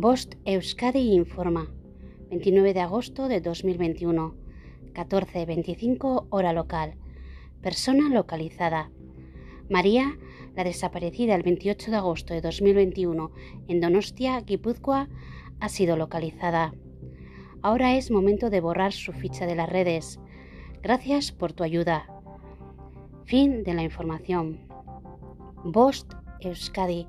Bost Euskadi informa. 29 de agosto de 2021. 14.25 hora local. Persona localizada. María, la desaparecida el 28 de agosto de 2021 en Donostia, Guipúzcoa, ha sido localizada. Ahora es momento de borrar su ficha de las redes. Gracias por tu ayuda. Fin de la información. Bost Euskadi,